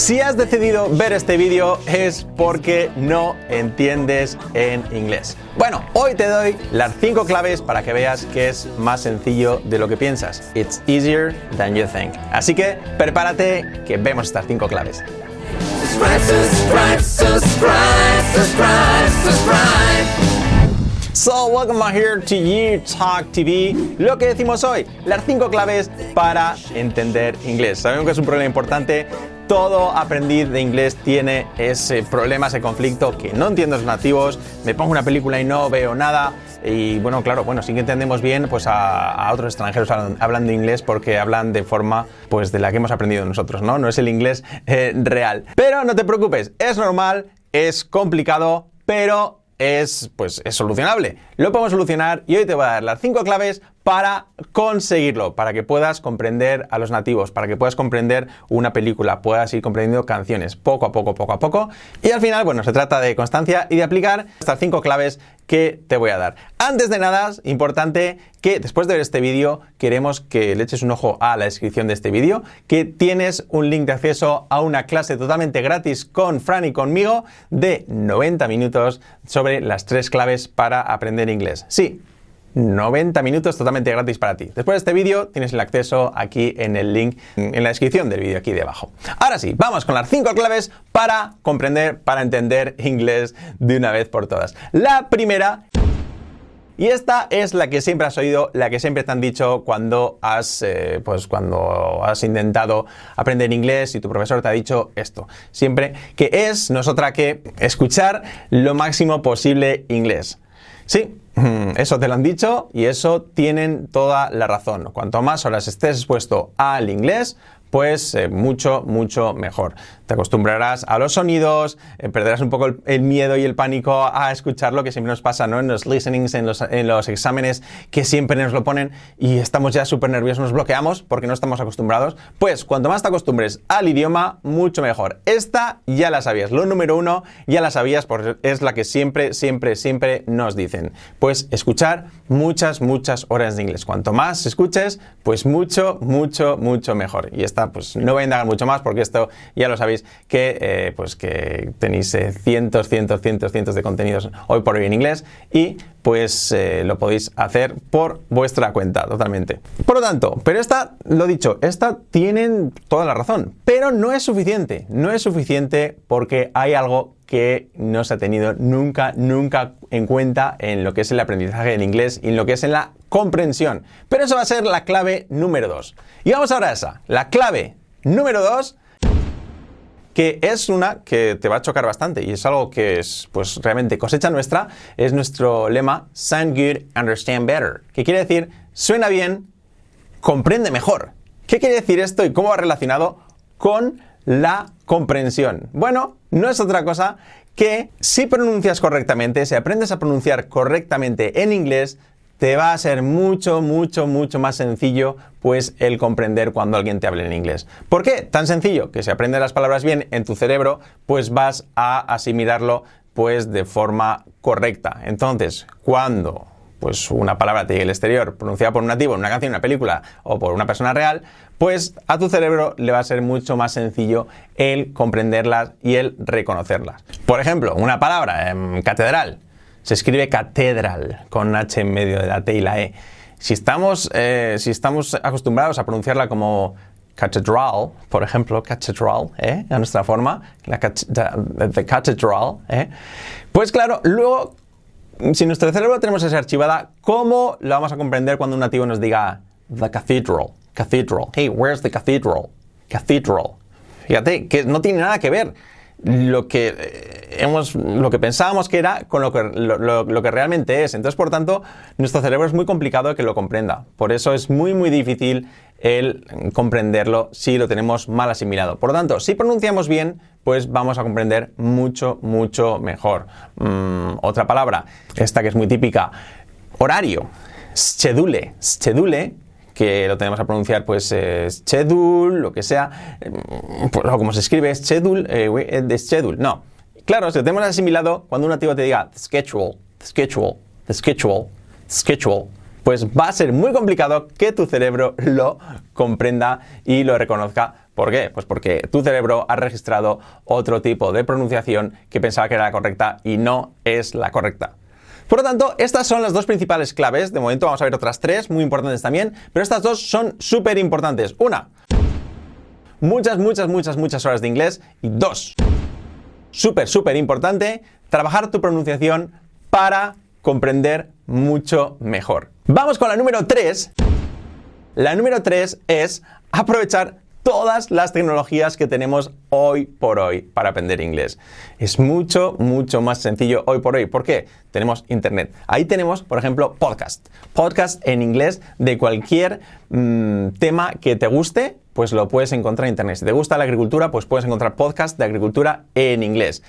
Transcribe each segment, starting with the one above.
Si has decidido ver este vídeo es porque no entiendes en inglés. Bueno, hoy te doy las 5 claves para que veas que es más sencillo de lo que piensas. It's easier than you think. Así que prepárate que vemos estas 5 claves. So, welcome here to You Talk TV. Lo que decimos hoy, las 5 claves para entender inglés. Sabemos que es un problema importante. Todo aprendiz de inglés tiene ese problema, ese conflicto que no entiendo los nativos, me pongo una película y no veo nada. Y bueno, claro, bueno, sí que entendemos bien pues a, otros extranjeros hablando inglés porque hablan de forma pues de la que hemos aprendido nosotros, ¿no? No es el inglés eh, real. Pero no te preocupes, es normal, es complicado, pero es, pues, es solucionable. Lo podemos solucionar y hoy te voy a dar las cinco claves para conseguirlo, para que puedas comprender a los nativos, para que puedas comprender una película, puedas ir comprendiendo canciones poco a poco, poco a poco. Y al final, bueno, se trata de constancia y de aplicar estas cinco claves que te voy a dar. Antes de nada, importante que después de ver este vídeo, queremos que le eches un ojo a la descripción de este vídeo, que tienes un link de acceso a una clase totalmente gratis con Fran y conmigo de 90 minutos sobre las tres claves para aprender inglés. Sí, 90 minutos totalmente gratis para ti. Después de este vídeo tienes el acceso aquí en el link en la descripción del vídeo aquí debajo. Ahora sí, vamos con las 5 claves para comprender, para entender inglés de una vez por todas. La primera y esta es la que siempre has oído, la que siempre te han dicho cuando has, eh, pues cuando has intentado aprender inglés y tu profesor te ha dicho esto. Siempre que es, no es otra que escuchar lo máximo posible inglés. Sí, eso te lo han dicho y eso tienen toda la razón. Cuanto más horas estés expuesto al inglés, pues eh, mucho, mucho mejor. Te acostumbrarás a los sonidos, eh, perderás un poco el, miedo y el pánico a escuchar lo que siempre nos pasa, ¿no? En los listenings, en los, en los exámenes que siempre nos lo ponen y estamos ya súper nerviosos, nos bloqueamos porque no estamos acostumbrados. Pues cuanto más te acostumbres al idioma, mucho mejor. Esta ya la sabías, lo número uno ya la sabías porque es la que siempre, siempre, siempre nos dicen. Pues escuchar muchas, muchas horas de inglés. Cuanto más escuches, pues mucho, mucho, mucho mejor. Y esta pues no voy a indagar mucho más porque esto ya lo sabéis que, eh, pues que tenéis eh, cientos, cientos, cientos, cientos de contenidos hoy por hoy en inglés y pues eh, lo podéis hacer por vuestra cuenta totalmente. Por lo tanto, pero esta, lo dicho, esta tienen toda la razón, pero no es suficiente, no es suficiente porque hay algo que no se ha tenido nunca, nunca en cuenta en lo que es el aprendizaje del inglés y en lo que es en la comprensión. Pero eso va a ser la clave número 2. Y vamos ahora a esa, la clave número 2 que es una que te va a chocar bastante y es algo que es pues realmente cosecha nuestra, es nuestro lema Sound Good, Understand Better, que quiere decir suena bien, comprende mejor. ¿Qué quiere decir esto y cómo va relacionado con la comprensión? Bueno, no es otra cosa que si pronuncias correctamente, si aprendes a pronunciar correctamente en inglés, te va a ser mucho, mucho, mucho más sencillo pues el comprender cuando alguien te hable en inglés. ¿Por qué? Tan sencillo que si aprendes las palabras bien en tu cerebro, pues vas a asimilarlo pues de forma correcta. Entonces, cuando pues una palabra te llegue al exterior pronunciada por un nativo en una canción, en una película o por una persona real, pues a tu cerebro le va a ser mucho más sencillo el comprenderlas y el reconocerlas. Por ejemplo, una palabra, en catedral, se escribe catedral con H en medio de la T y la E. Si estamos, eh, si estamos acostumbrados a pronunciarla como catedral, por ejemplo, catedral, ¿eh? a nuestra forma, la catedral, ¿eh? pues claro, luego, si nuestro cerebro tenemos esa archivada, ¿cómo la vamos a comprender cuando un nativo nos diga the cathedral, cathedral, hey, where's the cathedral, cathedral? Fíjate, que no tiene nada que ver lo que eh, hemos, lo que pensábamos que era con lo que, lo, que realmente es. Entonces, por tanto, nuestro cerebro es muy complicado que lo comprenda. Por eso es muy, muy difícil el comprenderlo si lo tenemos mal asimilado. Por lo tanto, si pronunciamos bien, pues vamos a comprender mucho, mucho mejor. Mm, otra palabra, esta que es muy típica, horario, schedule. Schedule que lo tenemos a pronunciar pues eh, schedule, lo que sea, mm, pues, como se escribe, schedule, eh, de schedule, no. Claro, si lo tenemos asimilado, cuando un nativo te diga schedule, schedule, schedule, schedule, pues va a ser muy complicado que tu cerebro lo comprenda y lo reconozca ¿Por qué? Pues porque tu cerebro ha registrado otro tipo de pronunciación que pensaba que era la correcta y no es la correcta. Por lo tanto, estas son las dos principales claves. De momento vamos a ver otras tres, muy importantes también, pero estas dos son súper importantes. Una, muchas, muchas, muchas, muchas horas de inglés. Y dos, súper, súper importante, trabajar tu pronunciación para comprender mucho mejor. Vamos con la número tres. La número tres es aprovechar todas las tecnologías que tenemos hoy por hoy para aprender inglés. Es mucho, mucho más sencillo hoy por hoy. ¿Por qué? Tenemos Internet. Ahí tenemos, por ejemplo, podcast. Podcast en inglés de cualquier mm, tema que te guste, pues lo puedes encontrar en Internet. Si te gusta la agricultura, pues puedes encontrar podcast de agricultura en inglés.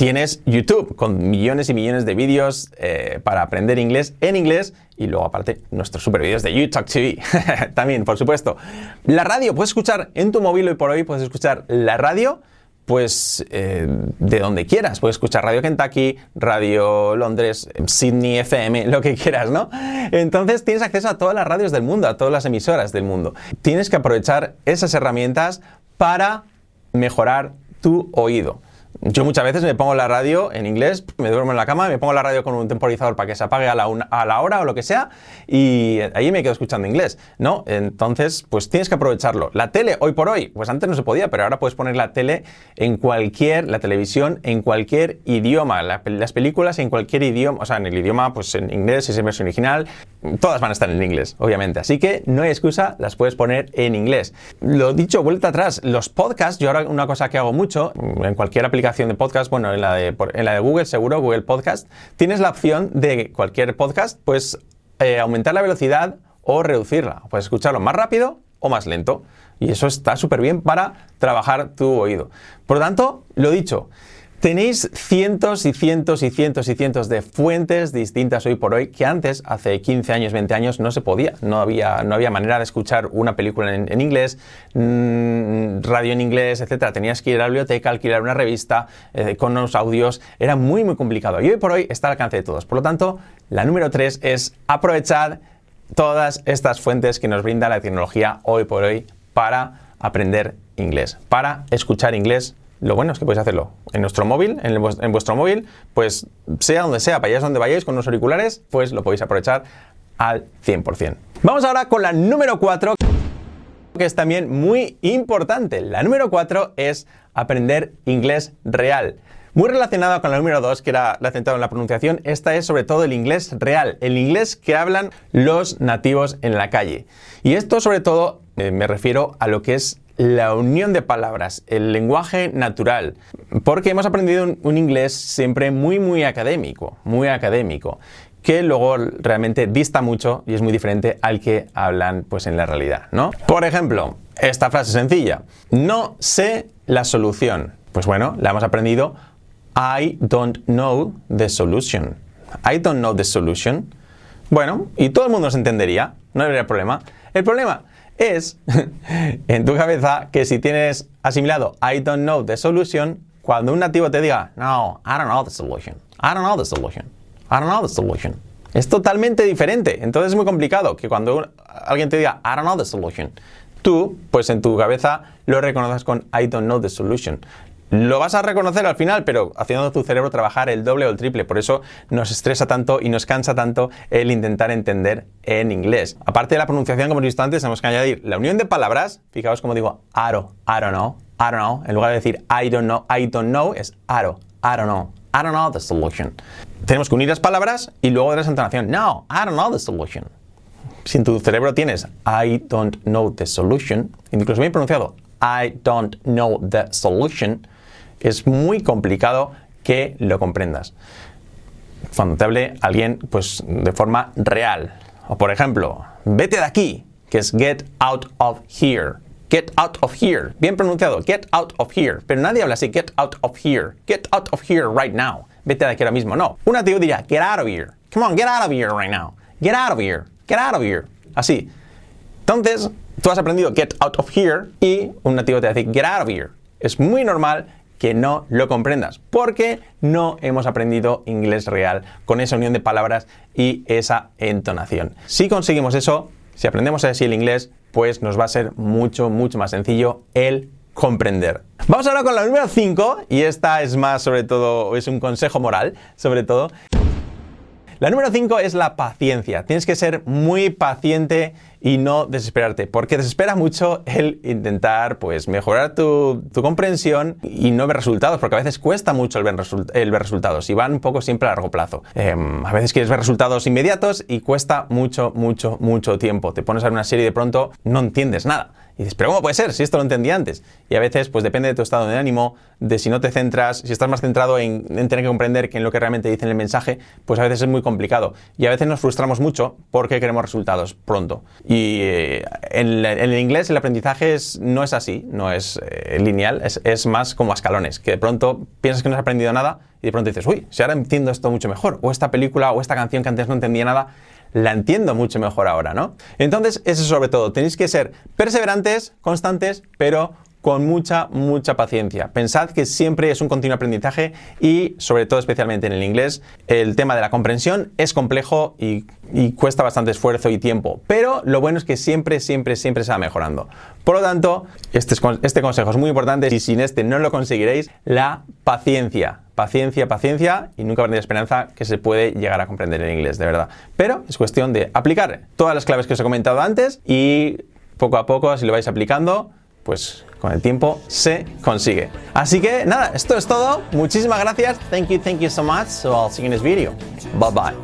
Tienes YouTube con millones y millones de vídeos eh, para aprender inglés en inglés y luego aparte nuestros super vídeos de YouTube TV también, por supuesto. La radio, puedes escuchar en tu móvil hoy por hoy, puedes escuchar la radio pues eh, de donde quieras. Puedes escuchar Radio Kentucky, Radio Londres, Sydney FM, lo que quieras, ¿no? Entonces tienes acceso a todas las radios del mundo, a todas las emisoras del mundo. Tienes que aprovechar esas herramientas para mejorar tu oído. Yo muchas veces me pongo la radio en inglés, me duermo en la cama, me pongo la radio con un temporizador para que se apague a la, a la hora o lo que sea y ahí me quedo escuchando inglés, ¿no? Entonces, pues tienes que aprovecharlo. La tele, hoy por hoy, pues antes no se podía, pero ahora puedes poner la tele en cualquier, la televisión en cualquier idioma, las películas en cualquier idioma, o sea, en el idioma, pues en inglés, si es en versión original, todas van a estar en inglés, obviamente. Así que no hay excusa, las puedes poner en inglés. Lo dicho, vuelta atrás, los podcasts, yo ahora una cosa que hago mucho, en cualquier aplicación, de podcast, bueno, en la de, en la de Google seguro, Google Podcast, tienes la opción de cualquier podcast, pues eh, aumentar la velocidad o reducirla. Puedes escucharlo más rápido o más lento. Y eso está súper bien para trabajar tu oído. Por lo tanto, lo dicho, Tenéis cientos y cientos y cientos y cientos de fuentes distintas hoy por hoy que antes, hace 15 años, 20 años, no se podía. No había, no había manera de escuchar una película en, inglés, mm, radio en inglés, etc. Tenías que ir a la biblioteca, alquilar una revista eh, con unos audios. Era muy, muy complicado. Y hoy por hoy está al alcance de todos. Por lo tanto, la número 3 es aprovechar todas estas fuentes que nos brinda la tecnología hoy por hoy para aprender inglés, para escuchar inglés lo bueno es que podéis hacerlo en nuestro móvil, en, vuestro móvil, pues sea donde sea, vayáis donde vayáis con los auriculares, pues lo podéis aprovechar al 100%. Vamos ahora con la número 4, que es también muy importante. La número 4 es aprender inglés real. Muy relacionado con la número 2, que era la centrada en la pronunciación, esta es sobre todo el inglés real, el inglés que hablan los nativos en la calle. Y esto sobre todo eh, me refiero a lo que es la unión de palabras, el lenguaje natural, porque hemos aprendido un, inglés siempre muy, muy académico, muy académico, que luego realmente dista mucho y es muy diferente al que hablan pues en la realidad, ¿no? Por ejemplo, esta frase sencilla, no sé la solución. Pues bueno, la hemos aprendido I don't know the solution. I don't know the solution. Bueno, y todo el mundo se entendería, no habría problema. El problema es en tu cabeza que si tienes asimilado I don't know the solution, cuando un nativo te diga, no, I don't know the solution, I don't know the solution, I don't know the solution, es totalmente diferente. Entonces es muy complicado que cuando alguien te diga, I don't know the solution, tú, pues en tu cabeza lo reconoces con I don't know the solution. Lo vas a reconocer al final, pero haciendo tu cerebro trabajar el doble o el triple. Por eso nos estresa tanto y nos cansa tanto el intentar entender en inglés. Aparte de la pronunciación, como hemos visto antes, tenemos que añadir la unión de palabras. Fijaos como digo aro, I don't know, I don't know. En lugar de decir I don't know, I don't know, es aro, I don't know. I don't know the solution. Tenemos que unir las palabras y luego de la entonación. No, I don't know the solution. Si en tu cerebro tienes I don't know the solution, incluso bien pronunciado, I don't know the solution, es muy complicado que lo comprendas. Cuando te hable alguien pues de forma real. O por ejemplo, vete de aquí, que es get out of here. Get out of here. Bien pronunciado, get out of here. Pero nadie habla así, get out of here. Get out of here right now. Vete de aquí ahora mismo. No. Un nativo diría, get out of here. Come on, get out of here right now. Get out of here. Get out of here. Así. Entonces, tú has aprendido get out of here y un nativo te dice get out of here. Es muy normal que no lo comprendas, porque no hemos aprendido inglés real con esa unión de palabras y esa entonación. Si conseguimos eso, si aprendemos así el inglés, pues nos va a ser mucho, mucho más sencillo el comprender. Vamos ahora con la número 5 y esta es más sobre todo, es un consejo moral sobre todo. La número 5 es la paciencia. Tienes que ser muy paciente y no desesperarte, porque desespera mucho el intentar pues, mejorar tu, comprensión y no ver resultados, porque a veces cuesta mucho el ver, resultados y van un poco siempre a largo plazo. Em, a veces quieres ver resultados inmediatos y cuesta mucho, mucho, mucho tiempo. Te pones a una serie y de pronto no entiendes nada. Y dices, pero ¿cómo puede ser? Si esto lo entendí antes. Y a veces, pues depende de tu estado de ánimo, de si no te centras, si estás más centrado en, tener que comprender que en lo que realmente dice el mensaje, pues a veces es muy complicado. Y a veces nos frustramos mucho porque queremos resultados pronto. Y eh, en, el inglés el aprendizaje no es así, no es eh, lineal, es, es más como a escalones, que de pronto piensas que no has aprendido nada y de pronto dices, uy, si ahora entiendo esto mucho mejor, o esta película o esta canción que antes no entendía nada, la entiendo mucho mejor ahora, ¿no? Entonces, eso sobre todo, tenéis que ser perseverantes, constantes, pero con mucha, mucha paciencia. Pensad que siempre es un continuo aprendizaje y, sobre todo, especialmente en el inglés, el tema de la comprensión es complejo y, cuesta bastante esfuerzo y tiempo. Pero lo bueno es que siempre, siempre, siempre se va mejorando. Por lo tanto, este, este consejo es muy importante y sin este no lo conseguiréis, la paciencia. Paciencia, paciencia y nunca perder esperanza que se puede llegar a comprender el inglés, de verdad. Pero es cuestión de aplicar todas las claves que os he comentado antes y poco a poco, si lo vais aplicando, pues con el tiempo se consigue. Así que nada, esto es todo. Muchísimas gracias. Thank you, thank you so much. So I'll see you in this video. Bye bye.